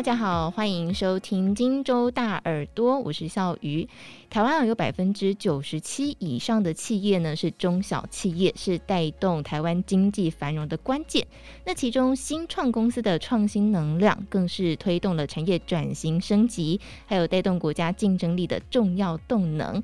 大家好，欢迎收听荆州大耳朵，我是笑鱼。台湾有百分之九十七以上的企业呢是中小企业，是带动台湾经济繁荣的关键。那其中新创公司的创新能量，更是推动了产业转型升级，还有带动国家竞争力的重要动能。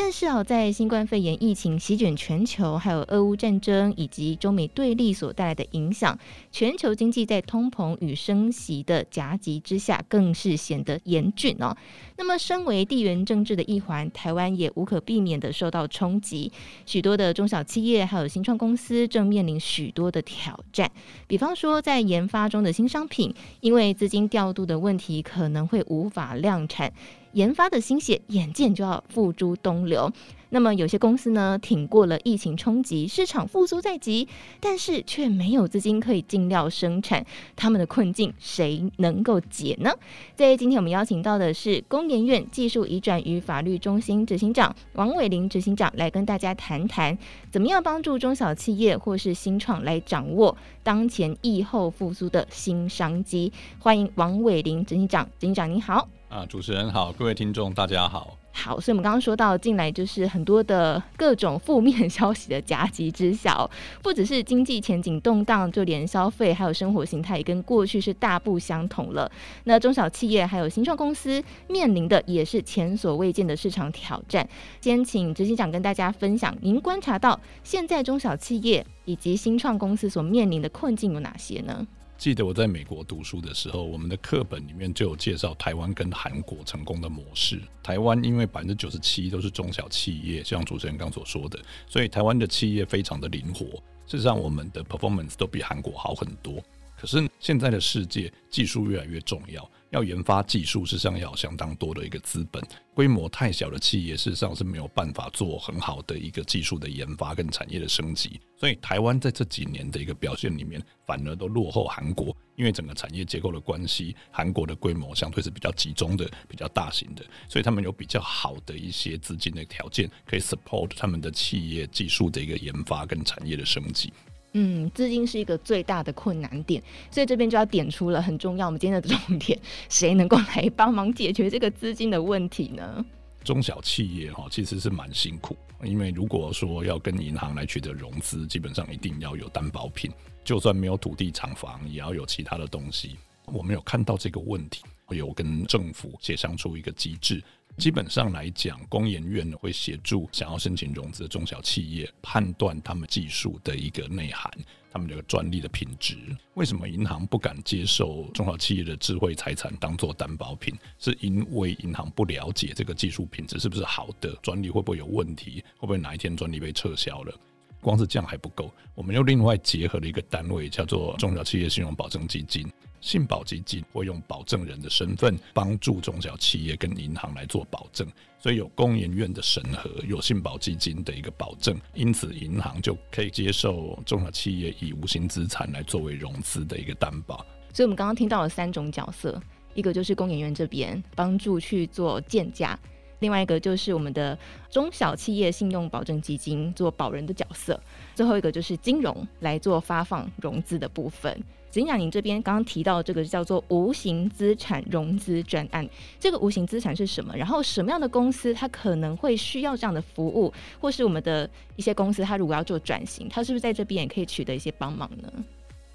但是啊，在新冠肺炎疫情席卷全球，还有俄乌战争以及中美对立所带来的影响，全球经济在通膨与升息的夹击之下，更是显得严峻哦。那么，身为地缘政治的一环，台湾也无可避免的受到冲击。许多的中小企业还有新创公司正面临许多的挑战，比方说，在研发中的新商品，因为资金调度的问题，可能会无法量产。研发的心血，眼见就要付诸东流。那么有些公司呢，挺过了疫情冲击，市场复苏在即，但是却没有资金可以进料生产，他们的困境谁能够解呢？在今天我们邀请到的是工研院技术移转与法律中心执行长王伟林执行长，来跟大家谈谈，怎么样帮助中小企业或是新创来掌握当前疫后复苏的新商机。欢迎王伟林执行长，执行长您好。啊，主持人好，各位听众大家好。好，所以我们刚刚说到近来就是很多的各种负面 消息的夹击之下，不只是经济前景动荡，就连消费还有生活形态也跟过去是大不相同了。那中小企业还有新创公司面临的也是前所未见的市场挑战。先请执行长跟大家分享，您观察到现在中小企业以及新创公司所面临的困境有哪些呢？记得我在美国读书的时候，我们的课本里面就有介绍台湾跟韩国成功的模式。台湾因为百分之九十七都是中小企业，像主持人刚所说的，所以台湾的企业非常的灵活。事实上，我们的 performance 都比韩国好很多。可是现在的世界，技术越来越重要。要研发技术，事实上要有相当多的一个资本。规模太小的企业，事实上是没有办法做很好的一个技术的研发跟产业的升级。所以，台湾在这几年的一个表现里面，反而都落后韩国，因为整个产业结构的关系，韩国的规模相对是比较集中的、比较大型的，所以他们有比较好的一些资金的条件，可以 support 他们的企业技术的一个研发跟产业的升级。嗯，资金是一个最大的困难点，所以这边就要点出了很重要。我们今天的重点，谁能够来帮忙解决这个资金的问题呢？中小企业哈其实是蛮辛苦，因为如果说要跟银行来取得融资，基本上一定要有担保品，就算没有土地厂房，也要有其他的东西。我们有看到这个问题，有跟政府协商出一个机制。基本上来讲，工研院会协助想要申请融资的中小企业判断他们技术的一个内涵，他们这个专利的品质。为什么银行不敢接受中小企业的智慧财产当做担保品？是因为银行不了解这个技术品质是不是好的，专利会不会有问题，会不会哪一天专利被撤销了？光是这样还不够，我们又另外结合了一个单位，叫做中小企业信用保证基金。信保基金会用保证人的身份帮助中小企业跟银行来做保证，所以有工研院的审核，有信保基金的一个保证，因此银行就可以接受中小企业以无形资产来作为融资的一个担保。所以，我们刚刚听到了三种角色，一个就是工研院这边帮助去做建价，另外一个就是我们的中小企业信用保证基金做保人的角色，最后一个就是金融来做发放融资的部分。执行长，您这边刚刚提到这个叫做无形资产融资专案，这个无形资产是什么？然后什么样的公司它可能会需要这样的服务，或是我们的一些公司，它如果要做转型，它是不是在这边也可以取得一些帮忙呢？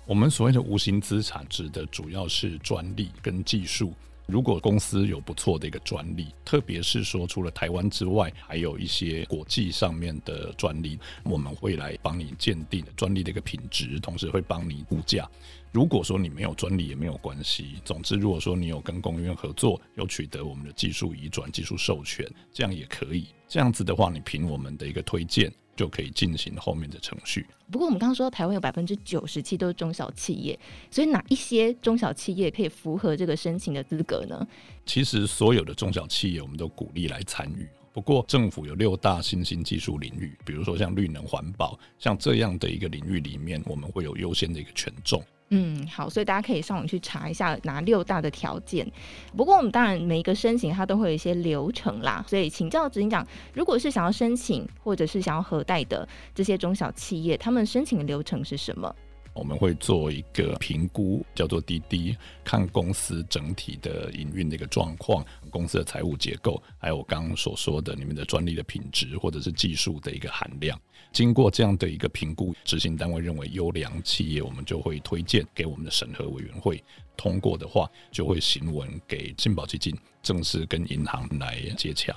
我们所谓的无形资产指的主要是专利跟技术。如果公司有不错的一个专利，特别是说除了台湾之外，还有一些国际上面的专利，我们会来帮你鉴定专利的一个品质，同时会帮你估价。如果说你没有专利也没有关系，总之如果说你有跟公院合作，有取得我们的技术移转、技术授权，这样也可以。这样子的话，你凭我们的一个推荐。就可以进行后面的程序。不过我们刚刚说台湾有百分之九十七都是中小企业，所以哪一些中小企业可以符合这个申请的资格呢？其实所有的中小企业我们都鼓励来参与。不过政府有六大新兴技术领域，比如说像绿能环保，像这样的一个领域里面，我们会有优先的一个权重。嗯，好，所以大家可以上网去查一下哪六大的条件。不过我们当然每一个申请它都会有一些流程啦，所以请教执行长，如果是想要申请或者是想要核贷的这些中小企业，他们申请的流程是什么？我们会做一个评估，叫做滴滴，看公司整体的营运的一个状况，公司的财务结构，还有我刚刚所说的你们的专利的品质或者是技术的一个含量。经过这样的一个评估，执行单位认为优良企业，我们就会推荐给我们的审核委员会，通过的话就会行文给信保基金，正式跟银行来接洽。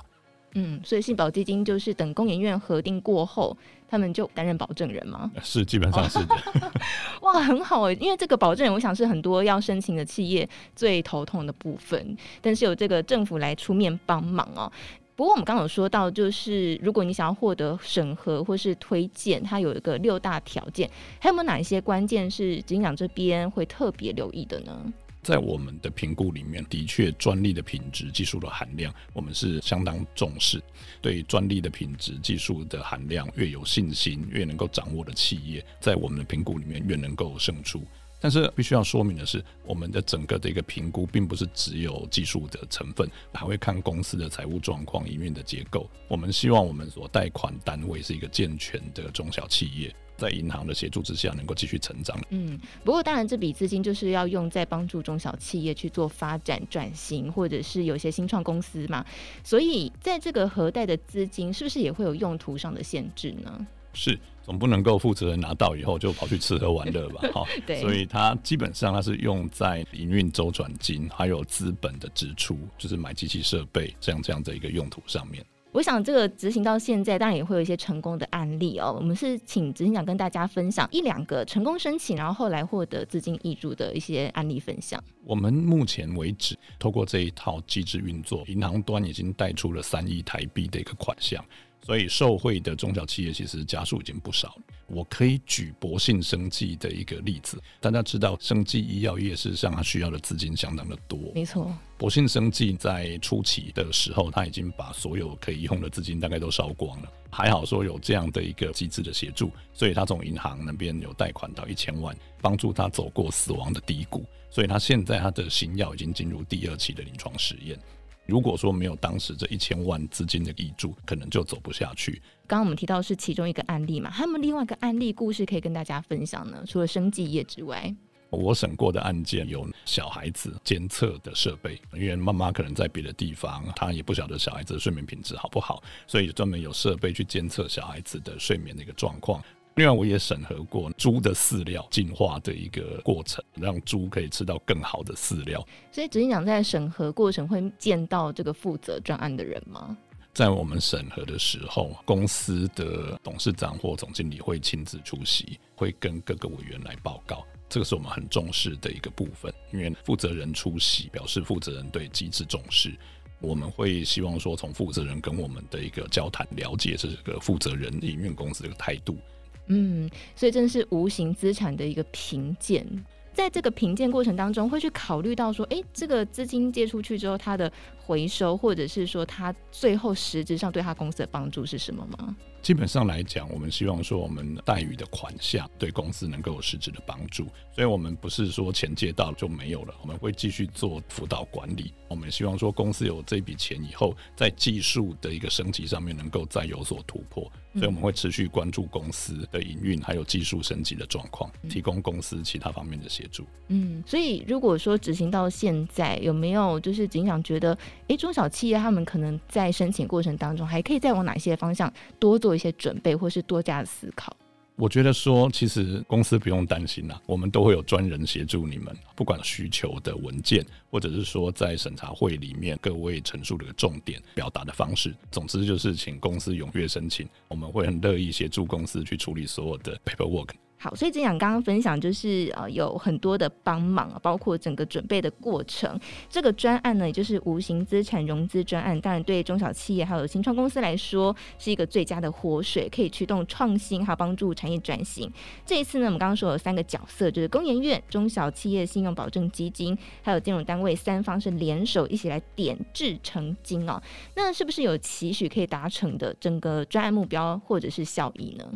嗯，所以信保基金就是等工研院核定过后，他们就担任保证人吗？是，基本上是的。哇，很好哎，因为这个保证人，我想是很多要申请的企业最头痛的部分，但是有这个政府来出面帮忙哦。不过我们刚刚有说到，就是如果你想要获得审核或是推荐，它有一个六大条件，还有没有哪一些关键是执行长这边会特别留意的呢？在我们的评估里面，的确专利的品质、技术的含量，我们是相当重视。对专利的品质、技术的含量越有信心、越能够掌握的企业，在我们的评估里面越能够胜出。但是必须要说明的是，我们的整个的一个评估，并不是只有技术的成分，还会看公司的财务状况、营运的结构。我们希望我们所贷款单位是一个健全的中小企业，在银行的协助之下，能够继续成长。嗯，不过当然，这笔资金就是要用在帮助中小企业去做发展转型，或者是有些新创公司嘛。所以，在这个核贷的资金，是不是也会有用途上的限制呢？是。总不能够负责人拿到以后就跑去吃喝玩乐吧？哈，对，所以它基本上它是用在营运周转金，还有资本的支出，就是买机器设备这样这样的一个用途上面。我想这个执行到现在，当然也会有一些成功的案例哦。我们是请执行长跟大家分享一两个成功申请，然后后来获得资金挹注的一些案例分享。我们目前为止，透过这一套机制运作，银行端已经贷出了三亿台币的一个款项。所以受惠的中小企业其实家数已经不少。我可以举博信生技的一个例子，大家知道生技医药业事实上它需要的资金相当的多。没错，博信生技在初期的时候，他已经把所有可以用的资金大概都烧光了。还好说有这样的一个机制的协助，所以他从银行那边有贷款到一千万，帮助他走过死亡的低谷。所以他现在他的新药已经进入第二期的临床实验。如果说没有当时这一千万资金的挹注，可能就走不下去。刚刚我们提到是其中一个案例嘛，还有没有另外一个案例故事可以跟大家分享呢？除了生计业之外，我审过的案件有小孩子监测的设备，因为妈妈可能在别的地方，她也不晓得小孩子的睡眠品质好不好，所以专门有设备去监测小孩子的睡眠的一个状况。另外，我也审核过猪的饲料进化的一个过程，让猪可以吃到更好的饲料。所以，执行长在审核过程会见到这个负责专案的人吗？在我们审核的时候，公司的董事长或总经理会亲自出席，会跟各个委员来报告。这个是我们很重视的一个部分，因为负责人出席，表示负责人对机制重视。我们会希望说，从负责人跟我们的一个交谈，了解这个负责人营运公司的一个态度。嗯，所以真的是无形资产的一个评鉴，在这个评鉴过程当中，会去考虑到说，哎，这个资金借出去之后，它的回收，或者是说它最后实质上对他公司的帮助是什么吗？基本上来讲，我们希望说我们待遇的款项对公司能够有实质的帮助，所以我们不是说钱借到就没有了，我们会继续做辅导管理。我们希望说公司有这笔钱以后，在技术的一个升级上面能够再有所突破，所以我们会持续关注公司的营运还有技术升级的状况，提供公司其他方面的协助。嗯，所以如果说执行到现在，有没有就是警长觉得，哎，中小企业他们可能在申请过程当中，还可以再往哪些方向多做一些准备，或是多加思考。我觉得说，其实公司不用担心啦，我们都会有专人协助你们，不管需求的文件，或者是说在审查会里面各位陈述的重点表达的方式，总之就是请公司踊跃申请，我们会很乐意协助公司去处理所有的 paperwork。好，所以这样刚刚分享就是呃有很多的帮忙，包括整个准备的过程。这个专案呢，也就是无形资产融资专案，当然对中小企业还有新创公司来说是一个最佳的活水，可以驱动创新，还有帮助产业转型。这一次呢，我们刚刚说有三个角色，就是工研院、中小企业信用保证基金，还有金融单位三方是联手一起来点制成金哦。那是不是有期许可以达成的整个专案目标或者是效益呢？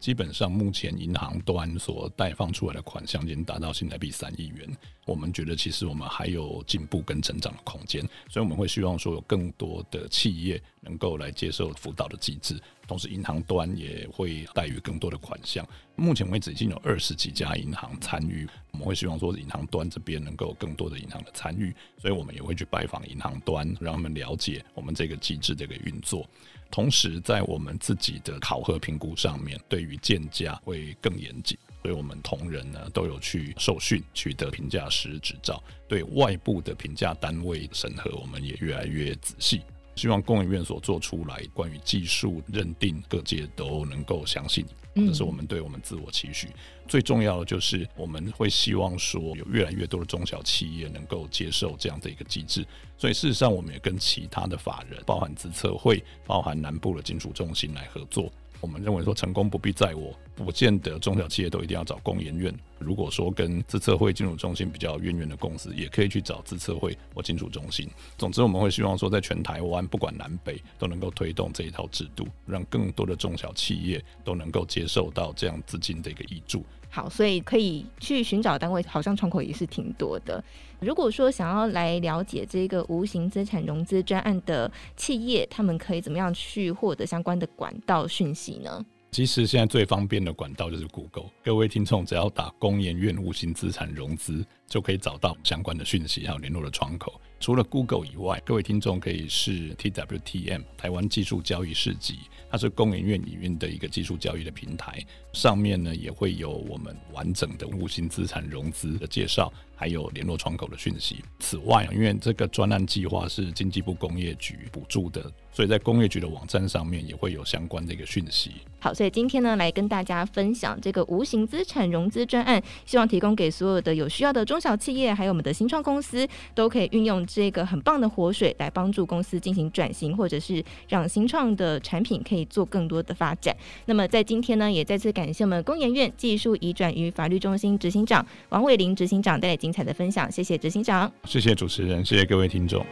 基本上，目前银行端所贷放出来的款项已经达到新台币三亿元。我们觉得，其实我们还有进步跟成长的空间，所以我们会希望说，有更多的企业能够来接受辅导的机制。同时银行端也会贷予更多的款项。目前为止已经有二十几家银行参与，我们会希望说银行端这边能够更多的银行的参与，所以我们也会去拜访银行端，让他们了解我们这个机制这个运作。同时，在我们自己的考核评估上面，对于鉴价会更严谨。所以我们同仁呢都有去受训，取得评价师执照。对外部的评价单位审核，我们也越来越仔细。希望工研院所做出来关于技术认定，各界都能够相信。这是我们对我们自我期许。最重要的就是我们会希望说，有越来越多的中小企业能够接受这样的一个机制。所以事实上，我们也跟其他的法人，包含资策会，包含南部的金属中心来合作。我们认为说，成功不必在我，不见得中小企业都一定要找工研院。如果说跟自测会金融中心比较渊源的公司，也可以去找自测会或金融中心。总之，我们会希望说，在全台湾不管南北都能够推动这一套制度，让更多的中小企业都能够接受到这样资金的一个挹注。好，所以可以去寻找单位，好像窗口也是挺多的。如果说想要来了解这个无形资产融资专案的企业，他们可以怎么样去获得相关的管道讯息呢？其实现在最方便的管道就是 Google，各位听众只要打公研院无形资产融资，就可以找到相关的讯息还有联络的窗口。除了 Google 以外，各位听众可以是 TWTM 台湾技术交易市集，它是工研院营运的一个技术交易的平台，上面呢也会有我们完整的无形资产融资的介绍，还有联络窗口的讯息。此外，因为这个专案计划是经济部工业局补助的，所以在工业局的网站上面也会有相关的一个讯息。好，所以今天呢来跟大家分享这个无形资产融资专案，希望提供给所有的有需要的中中小企业，还有我们的新创公司，都可以运用。这个很棒的活水来帮助公司进行转型，或者是让新创的产品可以做更多的发展。那么在今天呢，也再次感谢我们工研院技术移转与法律中心执行长王伟林执行长带来精彩的分享，谢谢执行长，谢谢主持人，谢谢各位听众。